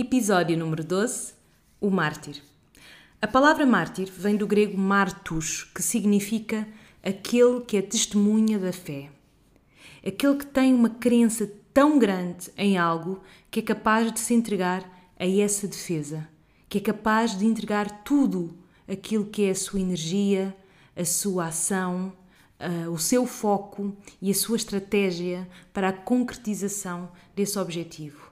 Episódio número 12 O Mártir. A palavra mártir vem do grego martus, que significa aquele que é testemunha da fé. Aquele que tem uma crença tão grande em algo que é capaz de se entregar a essa defesa, que é capaz de entregar tudo aquilo que é a sua energia, a sua ação, uh, o seu foco e a sua estratégia para a concretização desse objetivo.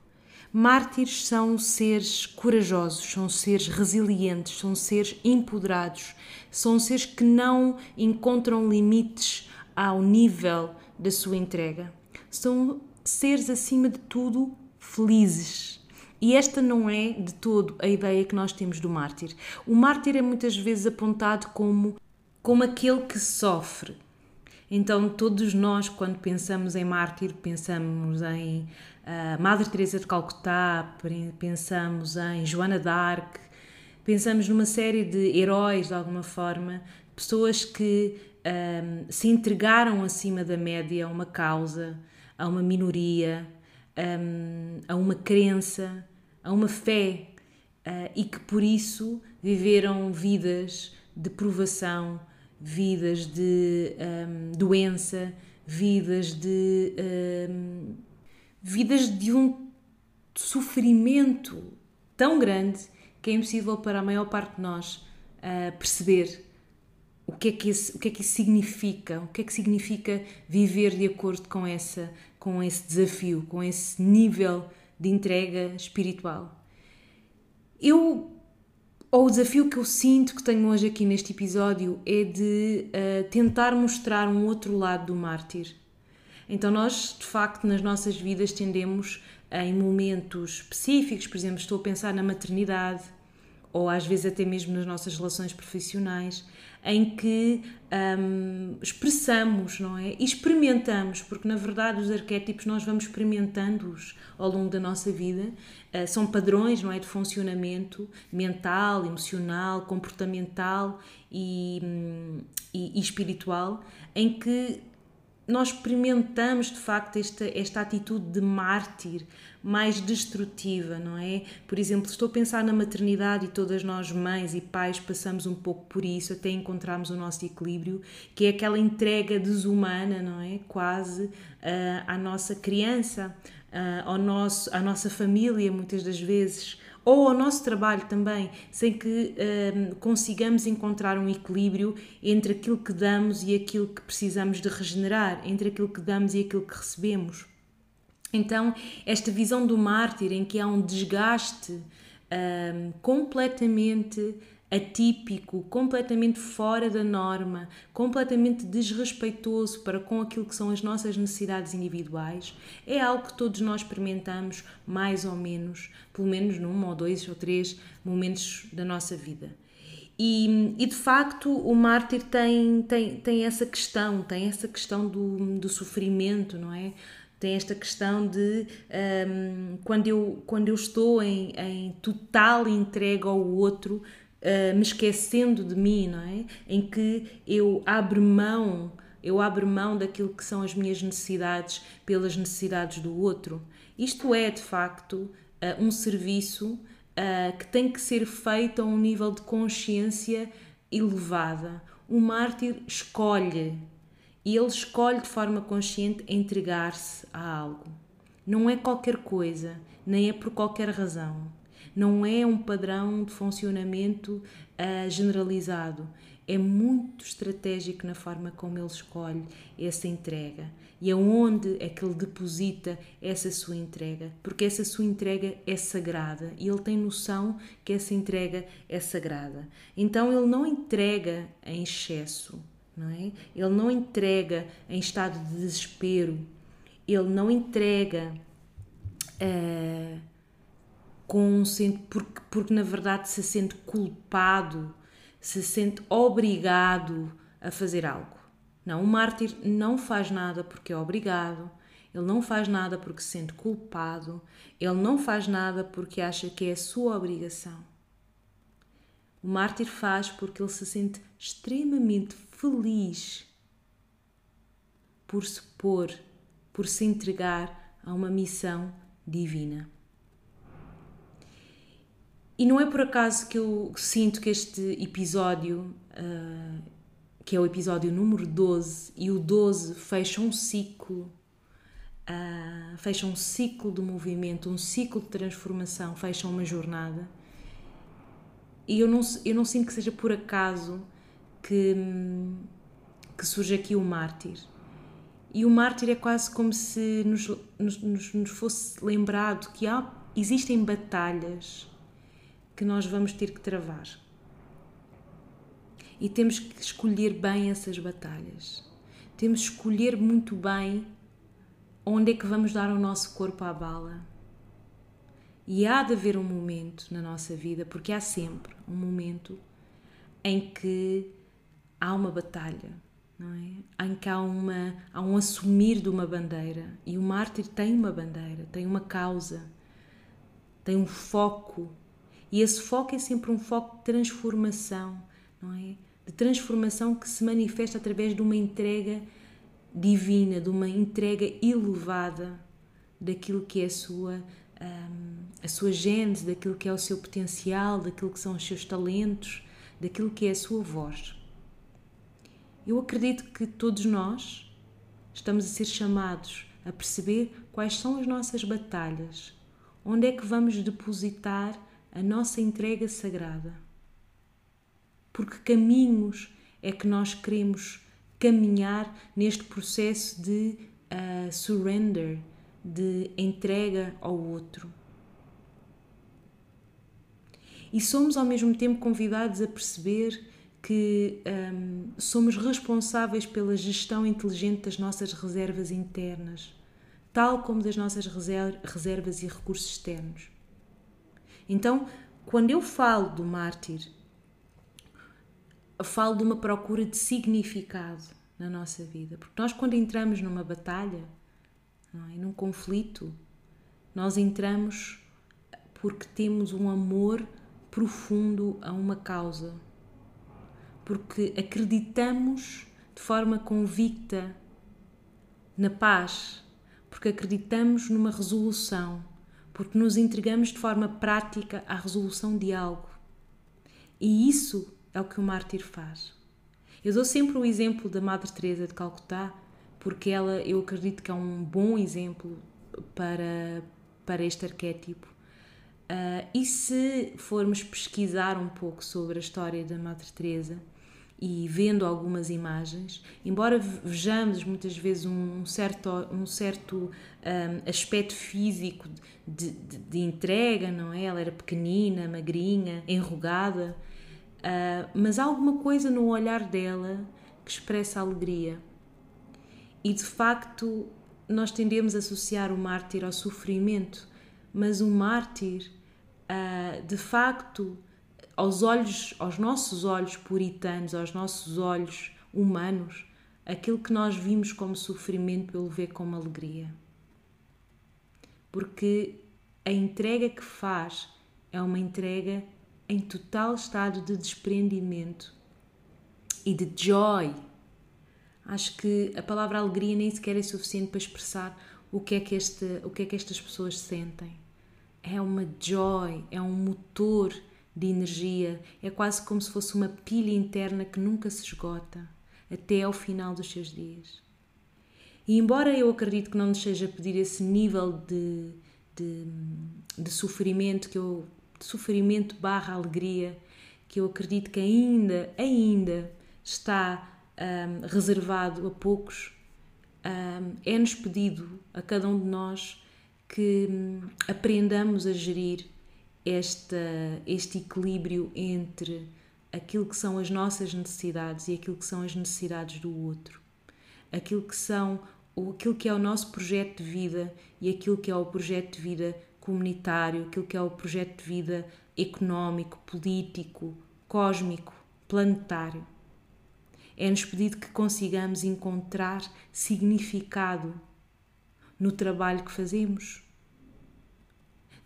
Mártires são seres corajosos, são seres resilientes, são seres empoderados, são seres que não encontram limites ao nível da sua entrega. São seres, acima de tudo, felizes. E esta não é de todo a ideia que nós temos do mártir. O mártir é muitas vezes apontado como, como aquele que sofre, então, todos nós, quando pensamos em mártir, pensamos em uh, Madre Teresa de Calcutá, pensamos em Joana d'Arc, pensamos numa série de heróis, de alguma forma, pessoas que ah, se entregaram acima da média a uma causa, a uma minoria, um, a uma crença, a uma fé, uh, e que por isso viveram vidas de provação, vidas de um, doença, vidas de um, vidas de um sofrimento tão grande que é impossível para a maior parte de nós uh, perceber o que, é que esse, o que é que isso significa, o que é que significa viver de acordo com, essa, com esse desafio, com esse nível de entrega espiritual. Eu ou o desafio que eu sinto que tenho hoje aqui neste episódio é de uh, tentar mostrar um outro lado do mártir. Então, nós, de facto, nas nossas vidas tendemos, em momentos específicos, por exemplo, estou a pensar na maternidade, ou às vezes até mesmo nas nossas relações profissionais, em que um, expressamos, não é? E experimentamos, porque na verdade os arquétipos nós vamos experimentando-os ao longo da nossa vida, uh, são padrões, não é? De funcionamento mental, emocional, comportamental e, um, e, e espiritual, em que nós experimentamos de facto esta, esta atitude de mártir mais destrutiva, não é? Por exemplo, estou a pensar na maternidade e todas nós, mães e pais, passamos um pouco por isso até encontrarmos o nosso equilíbrio, que é aquela entrega desumana, não é? Quase uh, à nossa criança, uh, ao nosso, à nossa família, muitas das vezes ou ao nosso trabalho também, sem que hum, consigamos encontrar um equilíbrio entre aquilo que damos e aquilo que precisamos de regenerar, entre aquilo que damos e aquilo que recebemos. Então, esta visão do mártir em que há um desgaste hum, completamente atípico, completamente fora da norma, completamente desrespeitoso para com aquilo que são as nossas necessidades individuais, é algo que todos nós experimentamos mais ou menos, pelo menos num ou dois ou três momentos da nossa vida. E, e, de facto o mártir tem, tem, tem essa questão, tem essa questão do, do sofrimento, não é? Tem esta questão de um, quando, eu, quando eu estou em, em total entrega ao outro, uh, me esquecendo de mim, não é? Em que eu abro mão, eu abro mão daquilo que são as minhas necessidades pelas necessidades do outro. Isto é, de facto, uh, um serviço uh, que tem que ser feito a um nível de consciência elevada. O mártir escolhe e ele escolhe de forma consciente entregar-se a algo. Não é qualquer coisa, nem é por qualquer razão não é um padrão de funcionamento uh, generalizado. É muito estratégico na forma como ele escolhe essa entrega e aonde é que ele deposita essa sua entrega, porque essa sua entrega é sagrada e ele tem noção que essa entrega é sagrada. Então ele não entrega em excesso, não é? Ele não entrega em estado de desespero, ele não entrega. Uh, com porque, porque na verdade se sente culpado, se sente obrigado a fazer algo. Não, o mártir não faz nada porque é obrigado, ele não faz nada porque se sente culpado, ele não faz nada porque acha que é a sua obrigação. O mártir faz porque ele se sente extremamente feliz por se pôr, por se entregar a uma missão divina. E não é por acaso que eu sinto que este episódio, uh, que é o episódio número 12, e o 12 fecha um ciclo, uh, fecha um ciclo de movimento, um ciclo de transformação, fecha uma jornada. E eu não, eu não sinto que seja por acaso que, que surge aqui o mártir. E o mártir é quase como se nos, nos, nos fosse lembrado que há, existem batalhas que nós vamos ter que travar. E temos que escolher bem essas batalhas. Temos que escolher muito bem onde é que vamos dar o nosso corpo à bala. E há de haver um momento na nossa vida, porque há sempre um momento em que há uma batalha, não é? Em que há, uma, há um assumir de uma bandeira. E o mártir tem uma bandeira, tem uma causa, tem um foco e esse foco é sempre um foco de transformação, não é? De transformação que se manifesta através de uma entrega divina, de uma entrega elevada daquilo que é a sua, um, a sua gênese, daquilo que é o seu potencial, daquilo que são os seus talentos, daquilo que é a sua voz. Eu acredito que todos nós estamos a ser chamados a perceber quais são as nossas batalhas, onde é que vamos depositar a nossa entrega sagrada. Porque caminhos é que nós queremos caminhar neste processo de uh, surrender, de entrega ao outro. E somos ao mesmo tempo convidados a perceber que um, somos responsáveis pela gestão inteligente das nossas reservas internas, tal como das nossas reservas e recursos externos. Então, quando eu falo do mártir, falo de uma procura de significado na nossa vida. Porque nós, quando entramos numa batalha, é? num conflito, nós entramos porque temos um amor profundo a uma causa. Porque acreditamos de forma convicta na paz, porque acreditamos numa resolução porque nos entregamos de forma prática à resolução de algo. E isso é o que o mártir faz. Eu dou sempre o exemplo da Madre Teresa de Calcutá, porque ela, eu acredito que é um bom exemplo para, para este arquétipo. Uh, e se formos pesquisar um pouco sobre a história da Madre Teresa, e vendo algumas imagens, embora vejamos muitas vezes um certo, um certo um, aspecto físico de, de, de, entrega, não é? Ela era pequenina, magrinha, enrugada, uh, mas há alguma coisa no olhar dela que expressa alegria. E de facto, nós tendemos a associar o mártir ao sofrimento, mas o mártir, uh, de facto, aos olhos, aos nossos olhos puritanos, aos nossos olhos humanos, aquilo que nós vimos como sofrimento, ele vê como alegria. Porque a entrega que faz é uma entrega em total estado de desprendimento e de joy. Acho que a palavra alegria nem sequer é suficiente para expressar o que é que, este, o que, é que estas pessoas sentem. É uma joy, é um motor de energia, é quase como se fosse uma pilha interna que nunca se esgota, até ao final dos seus dias. E embora eu acredite que não nos seja pedir esse nível de, de, de sofrimento, que eu, de sofrimento barra alegria, que eu acredito que ainda, ainda está um, reservado a poucos, um, é-nos pedido a cada um de nós que um, aprendamos a gerir esta, este equilíbrio entre aquilo que são as nossas necessidades e aquilo que são as necessidades do outro, aquilo que são aquilo que é o nosso projeto de vida e aquilo que é o projeto de vida comunitário, aquilo que é o projeto de vida económico, político, cósmico, planetário. É-nos pedido que consigamos encontrar significado no trabalho que fazemos,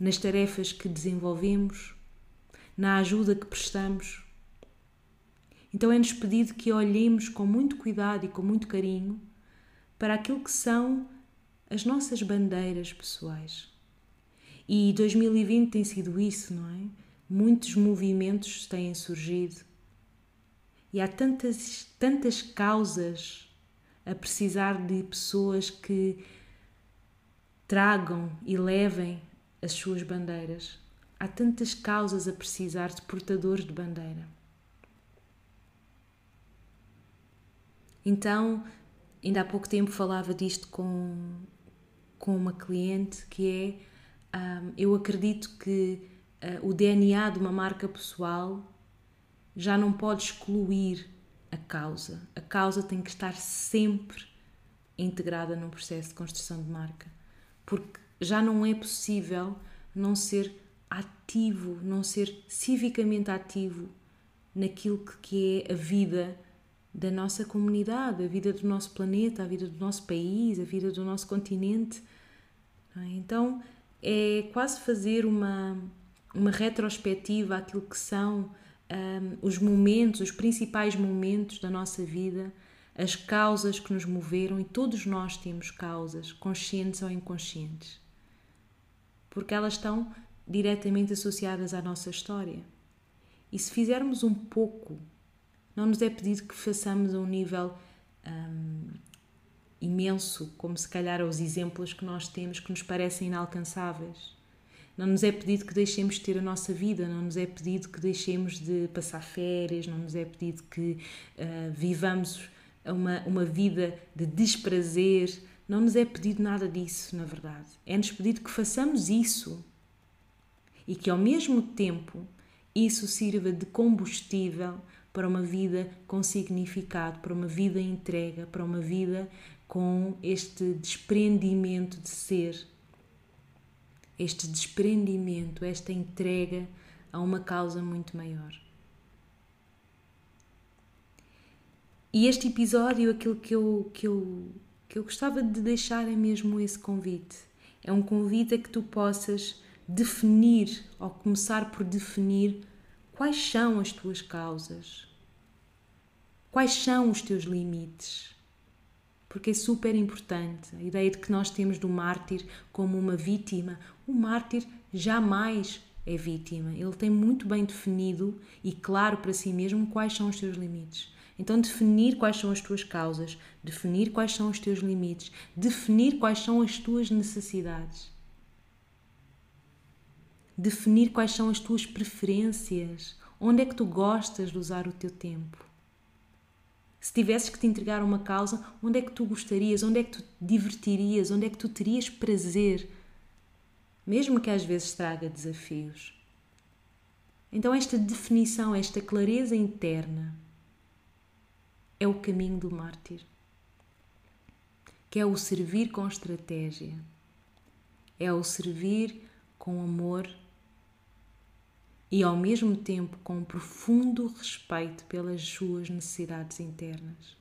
nas tarefas que desenvolvemos, na ajuda que prestamos. Então é-nos pedido que olhemos com muito cuidado e com muito carinho para aquilo que são as nossas bandeiras pessoais. E 2020 tem sido isso, não é? muitos movimentos têm surgido e há tantas, tantas causas a precisar de pessoas que tragam e levem as suas bandeiras. Há tantas causas a precisar de portadores de bandeira. Então, ainda há pouco tempo falava disto com, com uma cliente que é um, eu acredito que uh, o DNA de uma marca pessoal já não pode excluir a causa. A causa tem que estar sempre integrada no processo de construção de marca, porque já não é possível não ser ativo, não ser civicamente ativo naquilo que é a vida da nossa comunidade, a vida do nosso planeta, a vida do nosso país, a vida do nosso continente. É? Então é quase fazer uma, uma retrospectiva àquilo que são um, os momentos, os principais momentos da nossa vida, as causas que nos moveram, e todos nós temos causas, conscientes ou inconscientes, porque elas estão diretamente associadas à nossa história. E se fizermos um pouco, não nos é pedido que façamos a um nível um, imenso, como se calhar os exemplos que nós temos que nos parecem inalcançáveis não nos é pedido que deixemos de ter a nossa vida, não nos é pedido que deixemos de passar férias, não nos é pedido que uh, vivamos uma, uma vida de desprazer, não nos é pedido nada disso, na verdade. É-nos pedido que façamos isso e que ao mesmo tempo isso sirva de combustível para uma vida com significado, para uma vida entrega, para uma vida com este desprendimento de ser este desprendimento, esta entrega a uma causa muito maior. E este episódio, aquilo que eu, que eu, que eu gostava de deixar é mesmo esse convite. É um convite a que tu possas definir, ou começar por definir, quais são as tuas causas, quais são os teus limites porque é super importante a ideia de que nós temos do mártir como uma vítima. O mártir jamais é vítima, ele tem muito bem definido e claro para si mesmo quais são os seus limites. Então, definir quais são as tuas causas, definir quais são os teus limites, definir quais são as tuas necessidades, definir quais são as tuas preferências, onde é que tu gostas de usar o teu tempo. Se tivesses que te entregar uma causa, onde é que tu gostarias? Onde é que tu te divertirias? Onde é que tu terias prazer? Mesmo que às vezes traga desafios. Então, esta definição, esta clareza interna, é o caminho do mártir, que é o servir com estratégia, é o servir com amor e ao mesmo tempo com um profundo respeito pelas suas necessidades internas.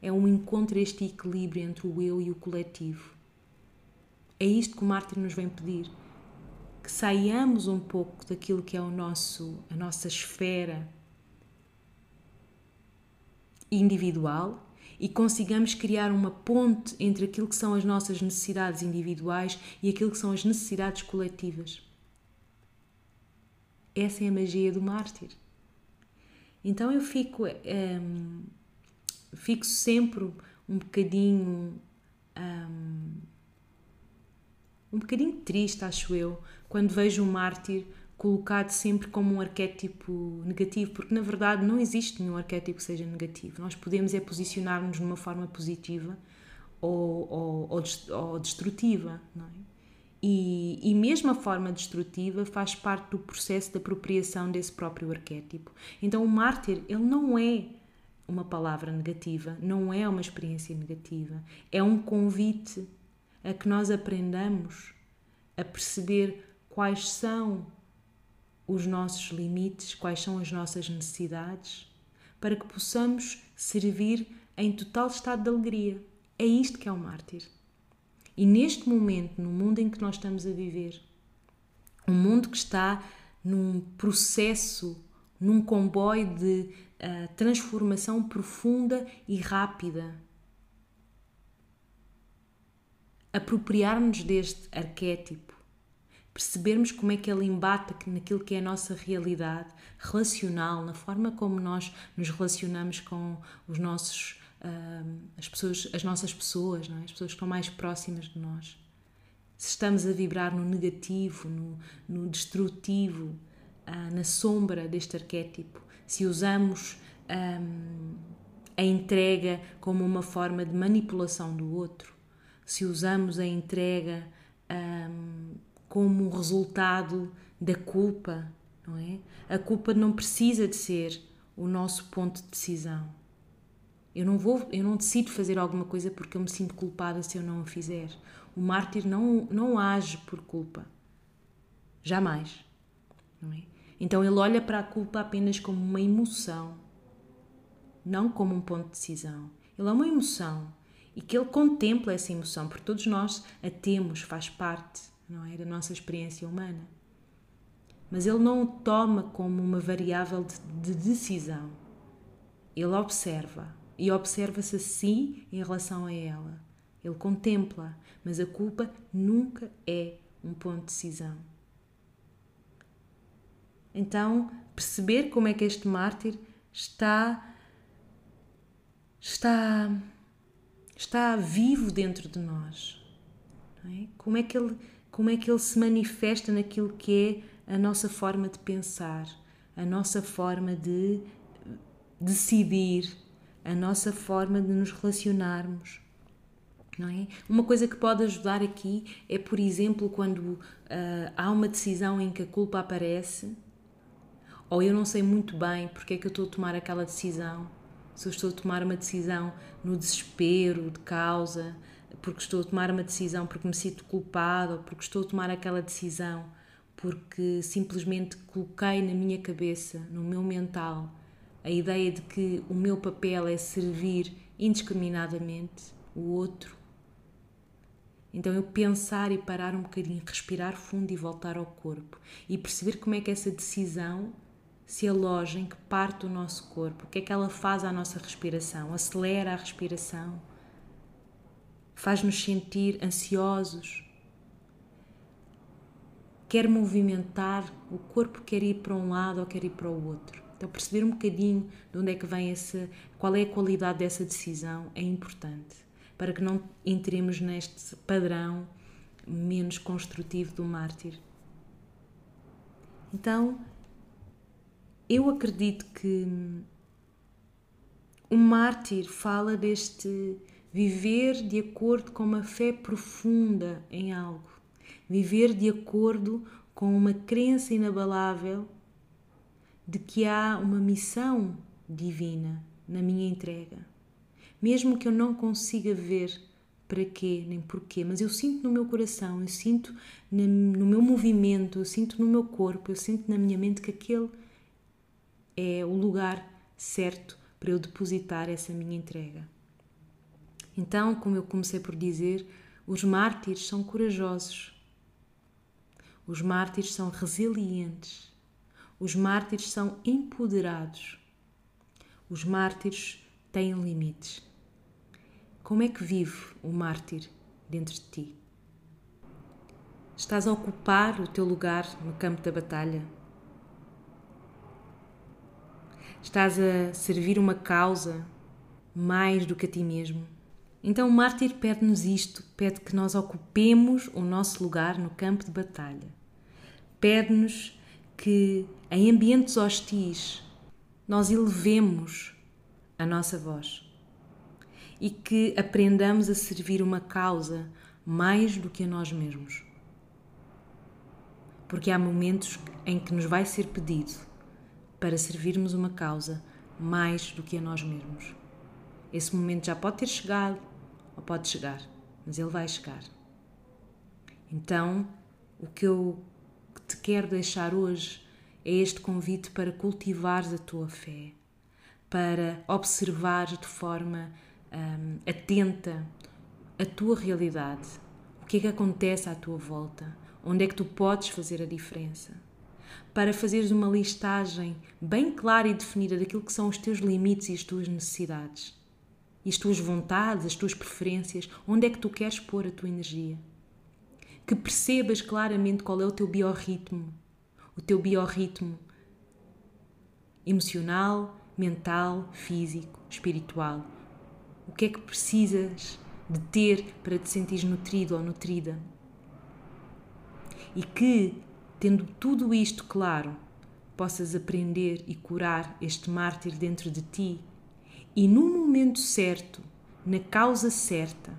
É um encontro este equilíbrio entre o eu e o coletivo. É isto que o Mártir nos vem pedir, que saiamos um pouco daquilo que é o nosso, a nossa esfera individual e consigamos criar uma ponte entre aquilo que são as nossas necessidades individuais e aquilo que são as necessidades coletivas. Essa é a magia do mártir. Então eu fico, um, ehm, fico sempre um bocadinho. Um, um bocadinho triste, acho eu, quando vejo o mártir colocado sempre como um arquétipo negativo, porque na verdade não existe nenhum arquétipo que seja negativo. Nós podemos é posicionar-nos de uma forma positiva ou, ou, ou, destrutiva, não é? E, e mesmo a forma destrutiva faz parte do processo de apropriação desse próprio arquétipo. Então, o mártir, ele não é uma palavra negativa, não é uma experiência negativa, é um convite a que nós aprendamos a perceber quais são os nossos limites, quais são as nossas necessidades, para que possamos servir em total estado de alegria. É isto que é o mártir. E neste momento, no mundo em que nós estamos a viver, um mundo que está num processo, num comboio de uh, transformação profunda e rápida, apropriarmos deste arquétipo, percebermos como é que ele embate naquilo que é a nossa realidade relacional, na forma como nós nos relacionamos com os nossos, uh, as, pessoas, as nossas pessoas, é? as pessoas que estão mais próximas de nós. Se estamos a vibrar no negativo, no, no destrutivo, uh, na sombra deste arquétipo, se usamos um, a entrega como uma forma de manipulação do outro, se usamos a entrega um, como resultado da culpa, não é? A culpa não precisa de ser o nosso ponto de decisão. Eu não vou, eu não decido fazer alguma coisa porque eu me sinto culpada se eu não o fizer. O mártir não não age por culpa. Jamais. Não é? Então ele olha para a culpa apenas como uma emoção, não como um ponto de decisão. Ele é uma emoção e que ele contempla essa emoção, porque todos nós a temos, faz parte, não é, da nossa experiência humana. Mas ele não o toma como uma variável de, de decisão. Ele observa e observa-se a si em relação a ela. Ele contempla, mas a culpa nunca é um ponto de decisão. Então, perceber como é que este mártir está está está vivo dentro de nós. É? Como é que ele como é que ele se manifesta naquilo que é a nossa forma de pensar, a nossa forma de decidir, a nossa forma de nos relacionarmos. É? Uma coisa que pode ajudar aqui é, por exemplo, quando uh, há uma decisão em que a culpa aparece, ou eu não sei muito bem porque é que eu estou a tomar aquela decisão, se eu estou a tomar uma decisão no desespero de causa, porque estou a tomar uma decisão porque me sinto culpada, ou porque estou a tomar aquela decisão porque simplesmente coloquei na minha cabeça, no meu mental, a ideia de que o meu papel é servir indiscriminadamente o outro. Então eu pensar e parar um bocadinho, respirar fundo e voltar ao corpo e perceber como é que essa decisão se aloja, em que parte do nosso corpo, o que é que ela faz à nossa respiração, acelera a respiração, faz-nos sentir ansiosos, quer movimentar, o corpo quer ir para um lado ou quer ir para o outro. Então perceber um bocadinho de onde é que vem essa, qual é a qualidade dessa decisão é importante, para que não entremos neste padrão menos construtivo do mártir. Então, eu acredito que o mártir fala deste viver de acordo com uma fé profunda em algo, viver de acordo com uma crença inabalável de que há uma missão divina na minha entrega. Mesmo que eu não consiga ver para quê nem porquê, mas eu sinto no meu coração, eu sinto no meu movimento, eu sinto no meu corpo, eu sinto na minha mente que aquele é o lugar certo para eu depositar essa minha entrega. Então, como eu comecei por dizer, os mártires são corajosos. Os mártires são resilientes. Os mártires são empoderados. Os mártires têm limites. Como é que vive o mártir dentro de ti? Estás a ocupar o teu lugar no campo da batalha? Estás a servir uma causa mais do que a ti mesmo. Então o mártir pede-nos isto, pede que nós ocupemos o nosso lugar no campo de batalha. Pede-nos que em ambientes hostis nós elevemos a nossa voz e que aprendamos a servir uma causa mais do que a nós mesmos. Porque há momentos em que nos vai ser pedido para servirmos uma causa mais do que a nós mesmos. Esse momento já pode ter chegado ou pode chegar, mas ele vai chegar. Então, o que eu te quero deixar hoje é este convite para cultivares a tua fé, para observares de forma hum, atenta a tua realidade, o que é que acontece à tua volta, onde é que tu podes fazer a diferença? Para fazeres uma listagem bem clara e definida daquilo que são os teus limites e as tuas necessidades, e as tuas vontades, as tuas preferências, onde é que tu queres pôr a tua energia. que percebas claramente qual é o teu biorritmo, o teu biorritmo emocional, mental, físico, espiritual. O que é que precisas de ter para te sentir nutrido ou nutrida? E que, tendo tudo isto claro, possas aprender e curar este mártir dentro de ti e no momento certo, na causa certa,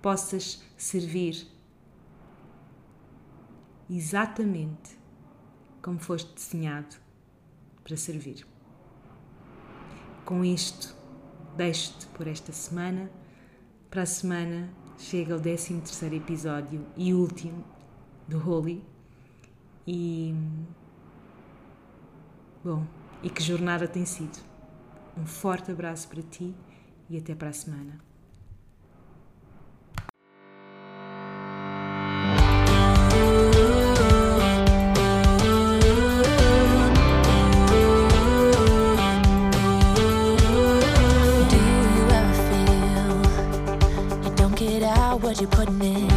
possas servir exatamente como foste desenhado para servir. Com isto, deixo-te por esta semana. Para a semana chega o 13 terceiro episódio e último do Holy. E bom, e que jornada tem sido. Um forte abraço para ti e até para a semana. You're putting in?